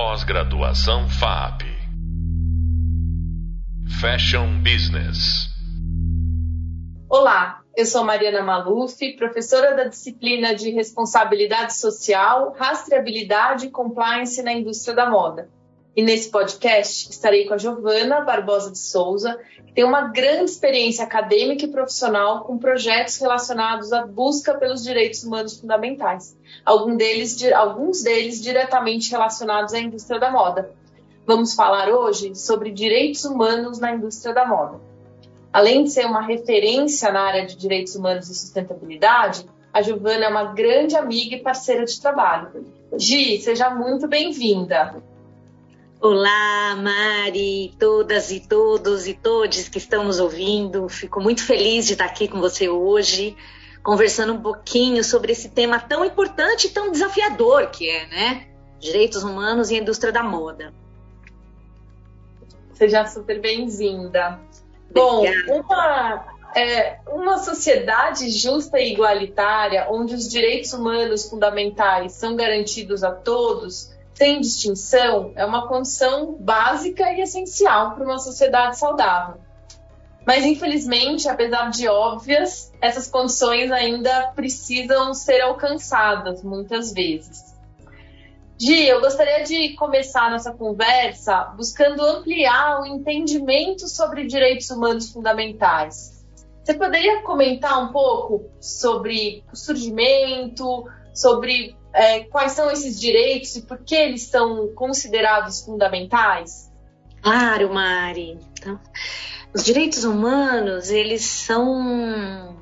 Pós-graduação FAP. Fashion Business. Olá, eu sou Mariana Maluf, professora da disciplina de Responsabilidade Social, Rastreabilidade e Compliance na Indústria da Moda. E nesse podcast estarei com a Giovana Barbosa de Souza, que tem uma grande experiência acadêmica e profissional com projetos relacionados à busca pelos direitos humanos fundamentais, alguns deles, alguns deles diretamente relacionados à indústria da moda. Vamos falar hoje sobre direitos humanos na indústria da moda. Além de ser uma referência na área de direitos humanos e sustentabilidade, a Giovana é uma grande amiga e parceira de trabalho. Gi, seja muito bem-vinda. Olá, Mari, todas e todos e todes que estão nos ouvindo. Fico muito feliz de estar aqui com você hoje, conversando um pouquinho sobre esse tema tão importante e tão desafiador que é, né? Direitos humanos e a indústria da moda. Seja super bem-vinda. Bom, uma, é, uma sociedade justa e igualitária, onde os direitos humanos fundamentais são garantidos a todos, sem distinção é uma condição básica e essencial para uma sociedade saudável. Mas, infelizmente, apesar de óbvias, essas condições ainda precisam ser alcançadas muitas vezes. Gi, eu gostaria de começar nossa conversa buscando ampliar o entendimento sobre direitos humanos fundamentais. Você poderia comentar um pouco sobre o surgimento, sobre é, quais são esses direitos e por que eles são considerados fundamentais? Claro, Mari. Então, os direitos humanos, eles são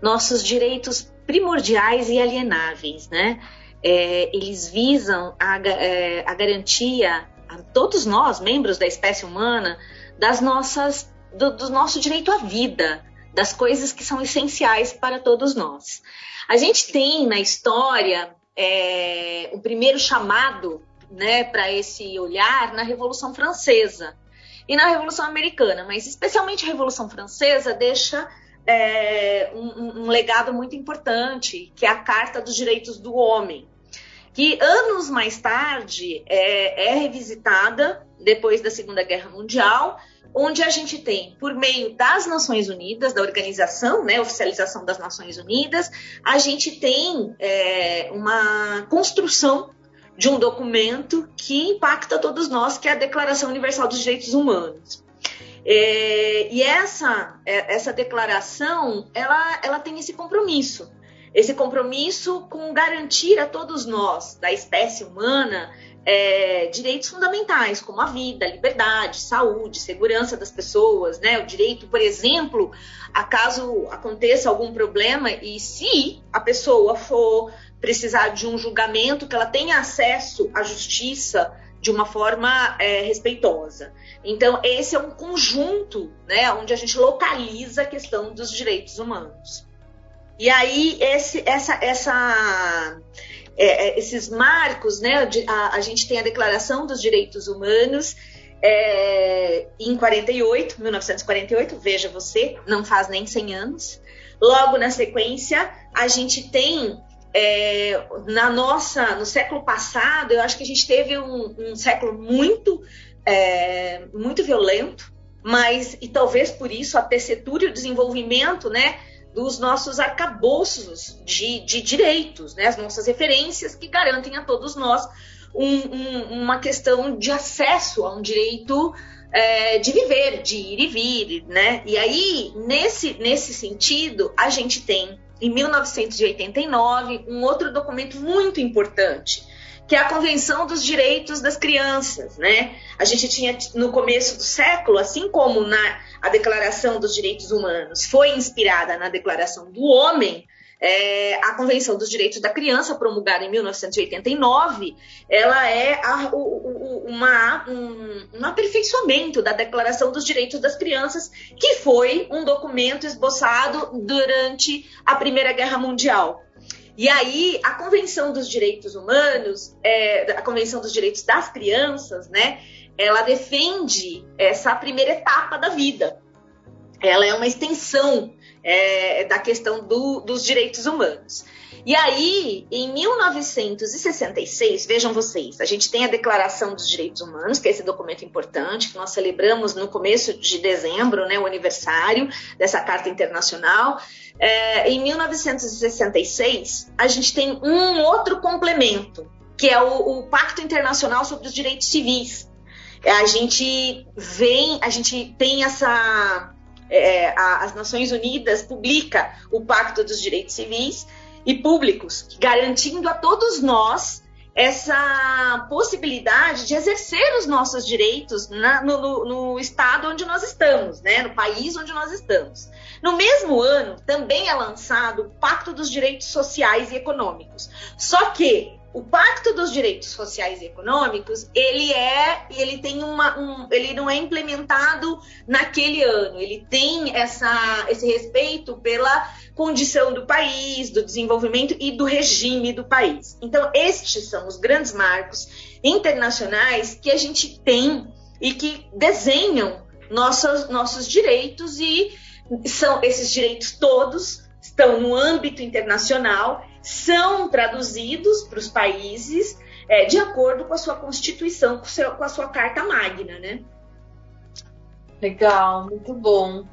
nossos direitos primordiais e alienáveis, né? É, eles visam a, é, a garantia a todos nós, membros da espécie humana, das nossas, do, do nosso direito à vida, das coisas que são essenciais para todos nós. A gente tem na história é, o primeiro chamado né, para esse olhar na Revolução Francesa e na Revolução Americana, mas especialmente a Revolução Francesa deixa é, um, um, legado muito importante, que é a Carta dos Direitos do Homem, que anos mais tarde é, é revisitada depois da Segunda Guerra Mundial onde a gente tem, por meio das Nações Unidas, da organização, né, oficialização das Nações Unidas, a gente tem é, uma construção de um documento que impacta todos nós, que é a Declaração Universal dos Direitos Humanos. É, e essa, é, essa declaração, ela, ela tem esse compromisso, esse compromisso com garantir a todos nós, da espécie humana, é, direitos fundamentais, como a vida, a liberdade, saúde, segurança das pessoas, né? O direito, por exemplo, a caso aconteça algum problema e se a pessoa for precisar de um julgamento, que ela tenha acesso à justiça de uma forma é, respeitosa. Então, esse é um conjunto, né, onde a gente localiza a questão dos direitos humanos. E aí, esse, essa, essa é, é, esses marcos, né? A, a, gente tem a Declaração dos Direitos Humanos é, em 48, 1948, veja você, não faz nem 100 anos. Logo na sequência, a gente tem é, na nossa, no século passado, eu acho que a gente teve um, um século muito, é, muito violento, mas e talvez por isso a tessitura e o desenvolvimento, né? Dos nossos arcabouços de, de direitos, né? as nossas referências que garantem a todos nós um, um, uma questão de acesso a um direito é, de viver, de ir e vir, né? E aí, nesse, nesse sentido, a gente tem, em 1989, um outro documento muito importante, que é a Convenção dos Direitos das Crianças, né? A gente tinha no começo do século, assim como na a Declaração dos Direitos Humanos foi inspirada na Declaração do Homem, é, a Convenção dos Direitos da Criança, promulgada em 1989, ela é a, o, o, uma, um, um, aperfeiçoamento da Declaração dos Direitos das Crianças, que foi um documento esboçado durante a Primeira Guerra Mundial. E aí, a Convenção dos Direitos Humanos, é, a Convenção dos Direitos das Crianças, né, ela defende essa primeira etapa da vida. Ela é uma extensão é, da questão do, dos direitos humanos. E aí, em 1966, vejam vocês, a gente tem a Declaração dos Direitos Humanos, que é esse documento importante, que nós celebramos no começo de dezembro, né, o aniversário dessa Carta Internacional. É, em 1966, a gente tem um outro complemento, que é o, o Pacto Internacional sobre os Direitos Civis. A gente vem, a gente tem essa é, a, as Nações Unidas publica o Pacto dos Direitos Civis e Públicos, garantindo a todos nós essa possibilidade de exercer os nossos direitos na, no, no, estado onde nós estamos, né, no país onde nós estamos. No mesmo ano, também é lançado o Pacto dos Direitos Sociais e Econômicos. Só que o Pacto dos Direitos Sociais e Econômicos, ele é, ele tem uma, um, ele não é implementado naquele ano. Ele tem essa, esse respeito pela condição do país, do desenvolvimento e do regime do país. Então, estes são os grandes marcos internacionais que a gente tem e que desenham nossos, nossos direitos e são esses direitos todos estão no âmbito internacional são traduzidos para os países é, de acordo com a sua Constituição, com, seu, com a sua Carta Magna, né? Legal, muito bom.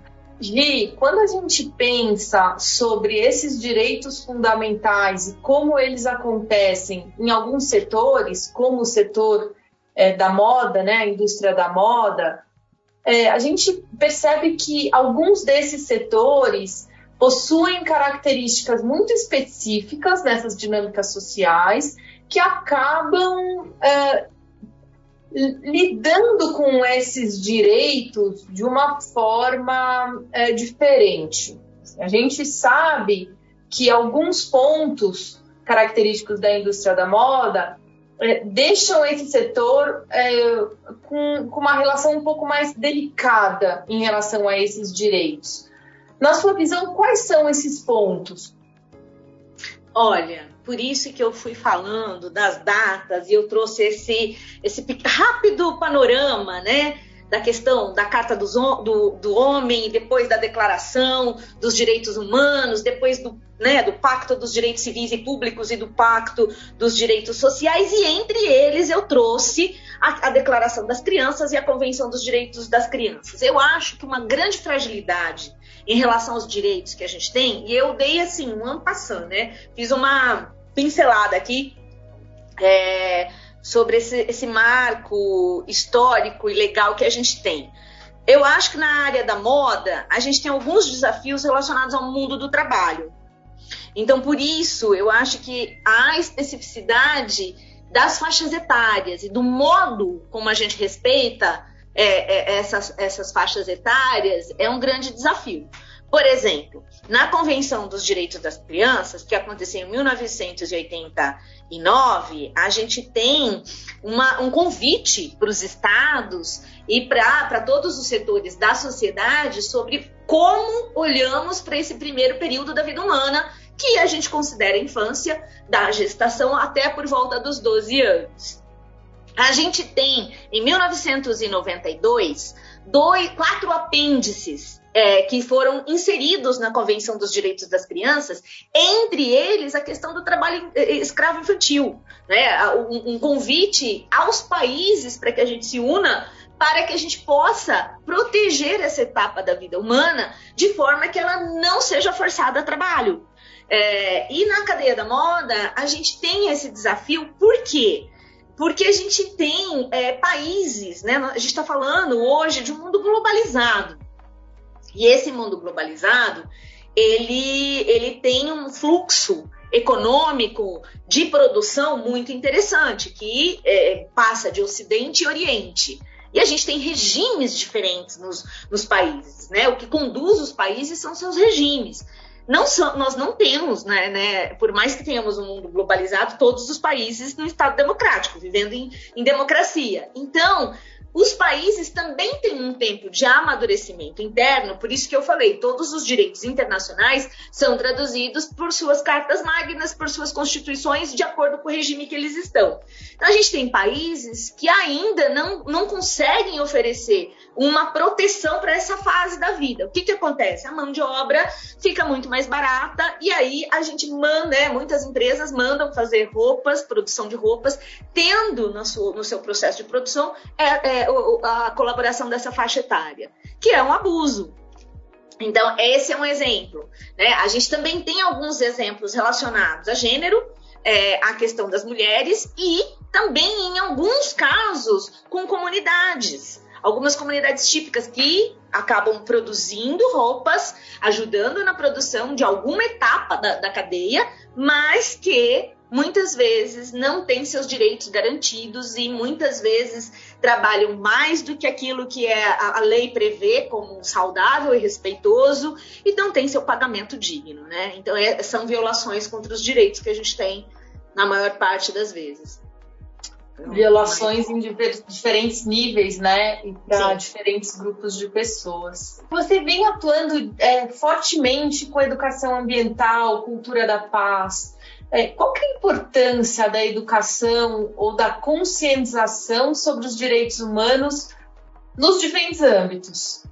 Gi, quando a gente pensa sobre esses direitos fundamentais e como eles acontecem em alguns setores, como o setor é, da moda, né, a indústria da moda, é, a gente percebe que alguns desses setores possuem características muito específicas nessas dinâmicas sociais que acabam é, lidando com esses direitos de uma forma é, diferente. A gente sabe que alguns pontos característicos da indústria da moda é, deixam esse setor com, com uma relação um pouco mais delicada em relação a esses direitos. Na sua visão, quais são esses pontos? Olha, por isso que eu fui falando das datas e eu trouxe esse, esse rápido panorama, né? Da questão da Carta do, do, do Homem, depois da Declaração dos Direitos Humanos, depois do, né, do Pacto dos Direitos Civis e Públicos e do Pacto dos Direitos Sociais, e entre eles eu trouxe a, a Declaração das Crianças e a Convenção dos Direitos das Crianças. Eu acho que uma grande fragilidade em relação aos direitos que a gente tem, e eu dei assim, um ano passando, né? Fiz uma pincelada aqui é, sobre esse, esse marco histórico e legal que a gente tem. Eu acho que na área da moda, a gente tem alguns desafios relacionados ao mundo do trabalho. Então, por isso, eu acho que a especificidade das faixas etárias e do modo como a gente respeita é, é, essas, essas faixas etárias é um grande desafio. Por exemplo, na Convenção dos Direitos das Crianças, que aconteceu em 1989, a gente tem uma, um convite para os estados e para todos os setores da sociedade sobre como olhamos para esse primeiro período da vida humana, que a gente considera infância, da gestação até por volta dos 12 anos. A gente tem, em 1992, dois, quatro apêndices é, que foram inseridos na Convenção dos Direitos das Crianças, entre eles a questão do trabalho eh, escravo infantil, né? um, um convite aos países para que a gente se una para que a gente possa proteger essa etapa da vida humana de forma que ela não seja forçada a trabalho. É, e na cadeia da moda, a gente tem esse desafio, por quê? Porque a gente tem é, países, né? A gente está falando hoje de um mundo globalizado. E esse mundo globalizado, ele, ele tem um fluxo econômico de produção muito interessante, que é, passa de Ocidente e Oriente. E a gente tem regimes diferentes nos, nos países, né? O que conduz os países são seus regimes não nós não temos, né, né, por mais que tenhamos um mundo globalizado, todos os países no Estado democrático, vivendo em, em democracia. Então, os países também têm um tempo de amadurecimento interno, por isso que eu falei, todos os direitos internacionais são traduzidos por suas cartas magnas, por suas constituições, de acordo com o regime que eles estão. Então, a gente tem países que ainda não, não conseguem oferecer uma proteção para essa fase da vida. O que, que acontece? A mão de obra fica muito mais barata e aí a gente manda, né, muitas empresas mandam fazer roupas, produção de roupas, tendo no seu, no seu processo de produção é, é, a colaboração dessa faixa etária, que é um abuso. Então, esse é um exemplo. Né? A gente também tem alguns exemplos relacionados a gênero, é, a questão das mulheres e também, em alguns casos, com comunidades. Algumas comunidades típicas que acabam produzindo roupas, ajudando na produção de alguma etapa da, da cadeia, mas que muitas vezes não têm seus direitos garantidos e muitas vezes trabalham mais do que aquilo que é a, a lei prevê como saudável e respeitoso e não tem seu pagamento digno, né? Então é, são violações contra os direitos que a gente tem na maior parte das vezes. Violações em diferentes níveis, né? E para diferentes grupos de pessoas. Você vem atuando é, fortemente com a educação ambiental, cultura da paz. É, qual é a importância da educação ou da conscientização sobre os direitos humanos nos diferentes âmbitos?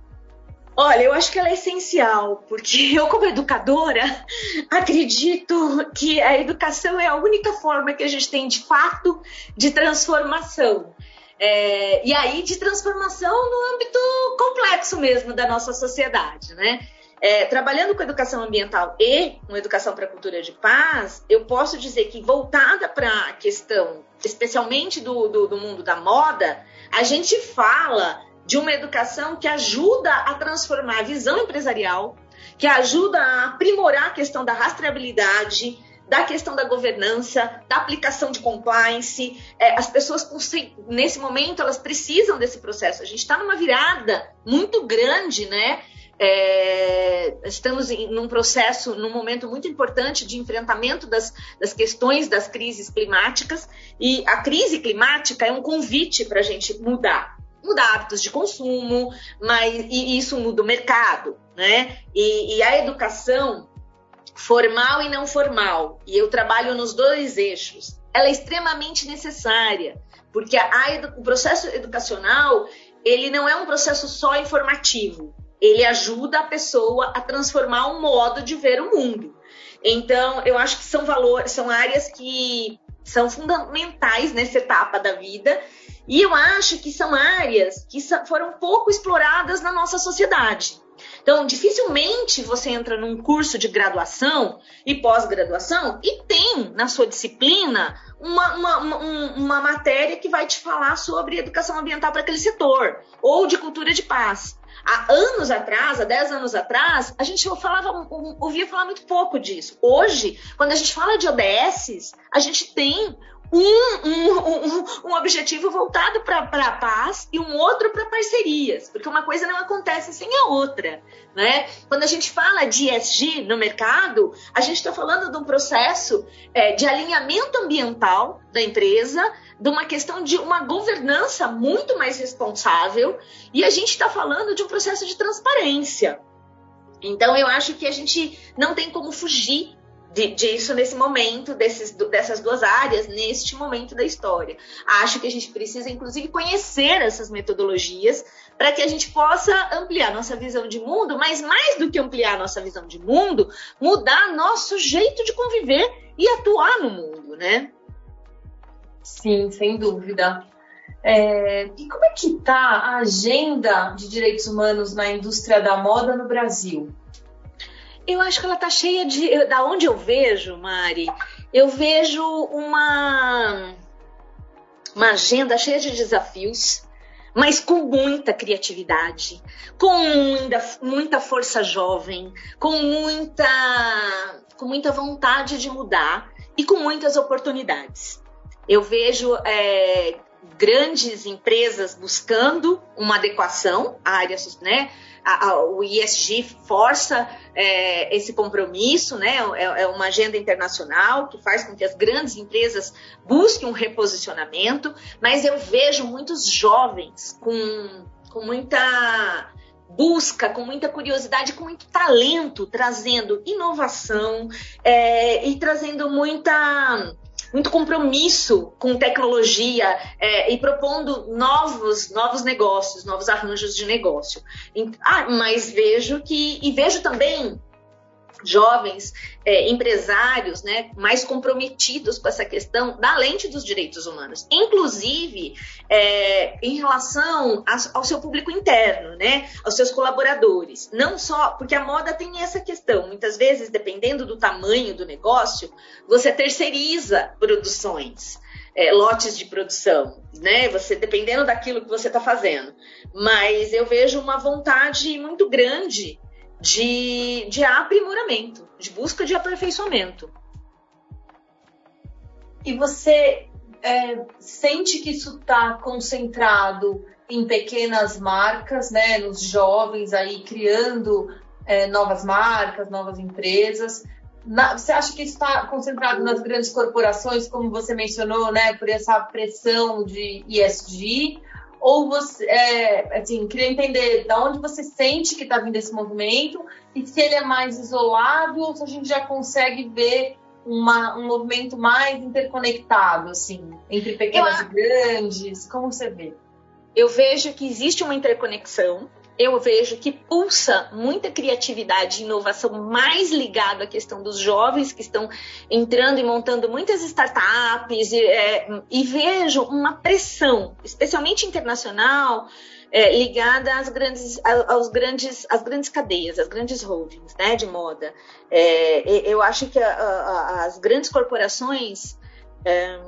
Olha, eu acho que ela é essencial, porque eu, como educadora, acredito que a educação é a única forma que a gente tem de fato de transformação. É, e aí, de transformação no âmbito complexo mesmo da nossa sociedade, né? É, trabalhando com educação ambiental e com educação para a cultura de paz, eu posso dizer que voltada para a questão, especialmente do, do, do mundo da moda, a gente fala de uma educação que ajuda a transformar a visão empresarial, que ajuda a aprimorar a questão da rastreabilidade, da questão da governança, da aplicação de compliance. É, as pessoas, nesse momento, elas precisam desse processo. A gente está numa virada muito grande, né? É, estamos em num processo, num momento muito importante de enfrentamento das, das questões das crises climáticas, e a crise climática é um convite para a gente mudar. Mudar hábitos de consumo, mas e isso muda o mercado, né? E, e a educação formal e não formal, e eu trabalho nos dois eixos, ela é extremamente necessária, porque a, a, o processo educacional ele não é um processo só informativo, ele ajuda a pessoa a transformar um modo de ver o mundo. Então, eu acho que são valores, são áreas que são fundamentais nessa etapa da vida. E eu acho que são áreas que foram pouco exploradas na nossa sociedade. Então, dificilmente você entra num curso de graduação e pós-graduação e tem na sua disciplina uma, uma, uma, uma, matéria que vai te falar sobre educação ambiental para aquele setor ou de cultura de paz. Há anos atrás, há 10 anos atrás, a gente falava, ouvia falar muito pouco disso. Hoje, quando a gente fala de ODSs, a gente tem um, um, um, um, objetivo voltado para a paz e um outro para parcerias, porque uma coisa não acontece sem a outra. Né? Quando a gente fala de ESG no mercado, a gente está falando de um processo é, de alinhamento ambiental da empresa, de uma questão de uma governança muito mais responsável, e a gente está falando de um processo de transparência. Então, eu acho que a gente não tem como fugir de, disso nesse momento, desses, dessas duas áreas, neste momento da história. Acho que a gente precisa, inclusive, conhecer essas metodologias para que a gente possa ampliar nossa visão de mundo, mas mais do que ampliar nossa visão de mundo, mudar nosso jeito de conviver e atuar no mundo, né? Sim, sem dúvida. É, e como é que está a agenda de direitos humanos na indústria da moda no Brasil? Eu acho que ela está cheia de. Da onde eu vejo, Mari, eu vejo uma, uma agenda cheia de desafios, mas com muita criatividade, com muita, muita força jovem, com muita, com muita vontade de mudar e com muitas oportunidades. Eu vejo é, grandes empresas buscando uma adequação à área, né? O ISG força é, esse compromisso, né? É, é, uma agenda internacional que faz com que as grandes empresas busquem um reposicionamento, mas eu vejo muitos jovens com, com muita busca, com muita curiosidade, com muito talento, trazendo inovação é, e trazendo muita muito compromisso com tecnologia é, e propondo novos, novos negócios, novos arranjos de negócio. Ah, mas vejo que, e vejo também jovens é, empresários né, mais comprometidos com essa questão da lente dos direitos humanos, inclusive é, em relação a, ao seu público interno, né, aos seus colaboradores. Não só, porque a moda tem essa questão, muitas vezes, dependendo do tamanho do negócio, você terceiriza produções. É, lotes de produção, né? Você dependendo daquilo que você está fazendo. Mas eu vejo uma vontade muito grande de, de aprimoramento, de busca de aperfeiçoamento. E você é, sente que isso está concentrado em pequenas marcas, né, nos jovens aí criando é, novas marcas, novas empresas. Na, você acha que isso está concentrado nas grandes corporações, como você mencionou, né, por essa pressão de ESG? Ou você, é, assim, queria entender de onde você sente que está vindo esse movimento e se ele é mais isolado ou se a gente já consegue ver uma, um movimento mais interconectado, assim, entre pequenas Eu, e grandes. Como você vê? Eu vejo que existe uma interconexão eu vejo que pulsa muita criatividade e inovação mais ligado à questão dos jovens que estão entrando e montando muitas startups e, é, e vejo uma pressão, especialmente internacional, é, ligada às grandes, aos grandes, às grandes cadeias, às grandes holdings né, de moda. É, eu acho que a, a, as grandes corporações é,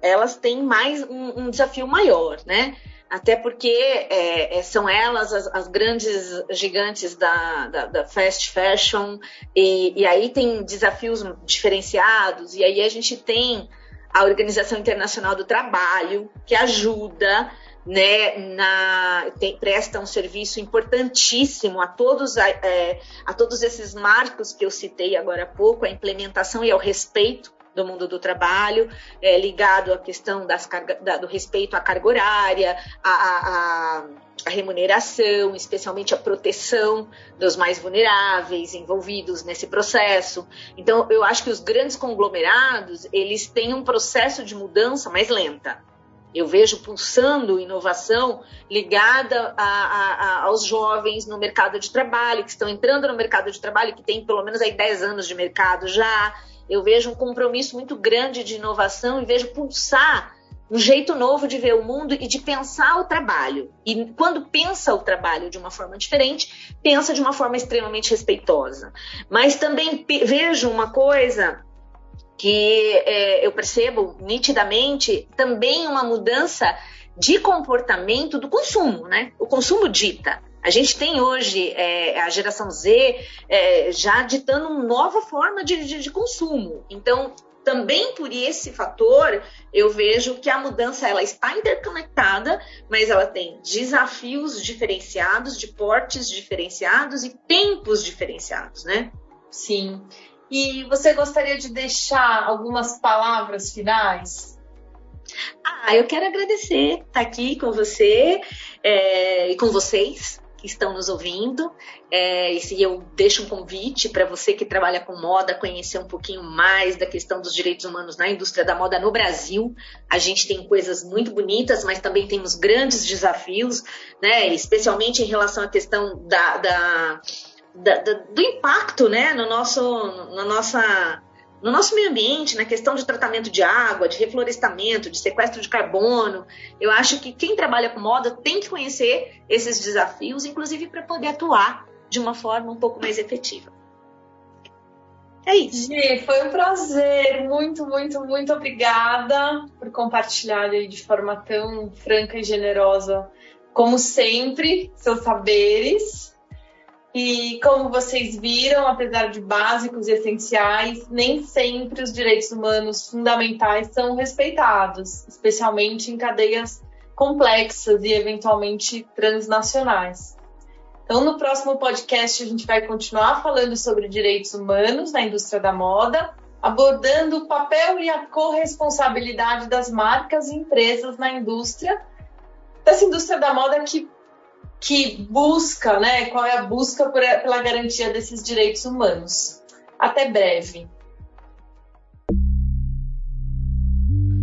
elas têm mais um, um desafio maior, né? Até porque é, é, são elas as, as, grandes gigantes da, da, da fast fashion, e, e, aí tem desafios diferenciados, e aí a gente tem a Organização Internacional do Trabalho, que ajuda, né, na, tem, presta um serviço importantíssimo a todos, é, a todos esses marcos que eu citei agora há pouco, a implementação e ao respeito do mundo do trabalho, é, ligado à questão das carga, da, do respeito à carga horária, à, à, à, remuneração, especialmente a proteção dos mais vulneráveis envolvidos nesse processo. Então, eu acho que os grandes conglomerados, eles têm um processo de mudança mais lenta. Eu vejo pulsando inovação ligada a, a, a, aos jovens no mercado de trabalho, que estão entrando no mercado de trabalho, que tem pelo menos aí 10 anos de mercado já, eu vejo um compromisso muito grande de inovação e vejo pulsar um jeito novo de ver o mundo e de pensar o trabalho. E quando pensa o trabalho de uma forma diferente, pensa de uma forma extremamente respeitosa. Mas também vejo uma coisa que é, eu percebo nitidamente também uma mudança de comportamento do consumo, né? O consumo dita. A gente tem hoje é, a geração Z é, já ditando uma nova forma de, de, de, consumo. Então, também por esse fator, eu vejo que a mudança ela está interconectada, mas ela tem desafios diferenciados, de portes diferenciados e tempos diferenciados, né? Sim. E você gostaria de deixar algumas palavras finais? Ah, eu quero agradecer estar aqui com você é, e com vocês que estão nos ouvindo. É, e eu deixo um convite para você que trabalha com moda conhecer um pouquinho mais da questão dos direitos humanos na indústria da moda no Brasil. A gente tem coisas muito bonitas, mas também temos grandes desafios, né? especialmente em relação à questão da, da, da, do impacto né? no nosso, na nossa no nosso meio ambiente, na questão de tratamento de água, de reflorestamento, de sequestro de carbono, eu acho que quem trabalha com moda tem que conhecer esses desafios, inclusive para poder atuar de uma forma um pouco mais efetiva. É isso. Gi, foi um prazer. Muito, muito, muito obrigada por compartilhar de forma tão franca e generosa, como sempre, seus saberes. E como vocês viram, apesar de básicos e essenciais, nem sempre os direitos humanos fundamentais são respeitados, especialmente em cadeias complexas e eventualmente transnacionais. Então, no próximo podcast, a gente vai continuar falando sobre direitos humanos na indústria da moda, abordando o papel e a corresponsabilidade das marcas e empresas na indústria, dessa indústria da moda que, que busca, né? Qual é a busca por, pela garantia desses direitos humanos. Até breve.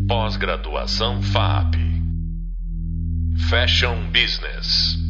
Pós-graduação FAP Fashion Business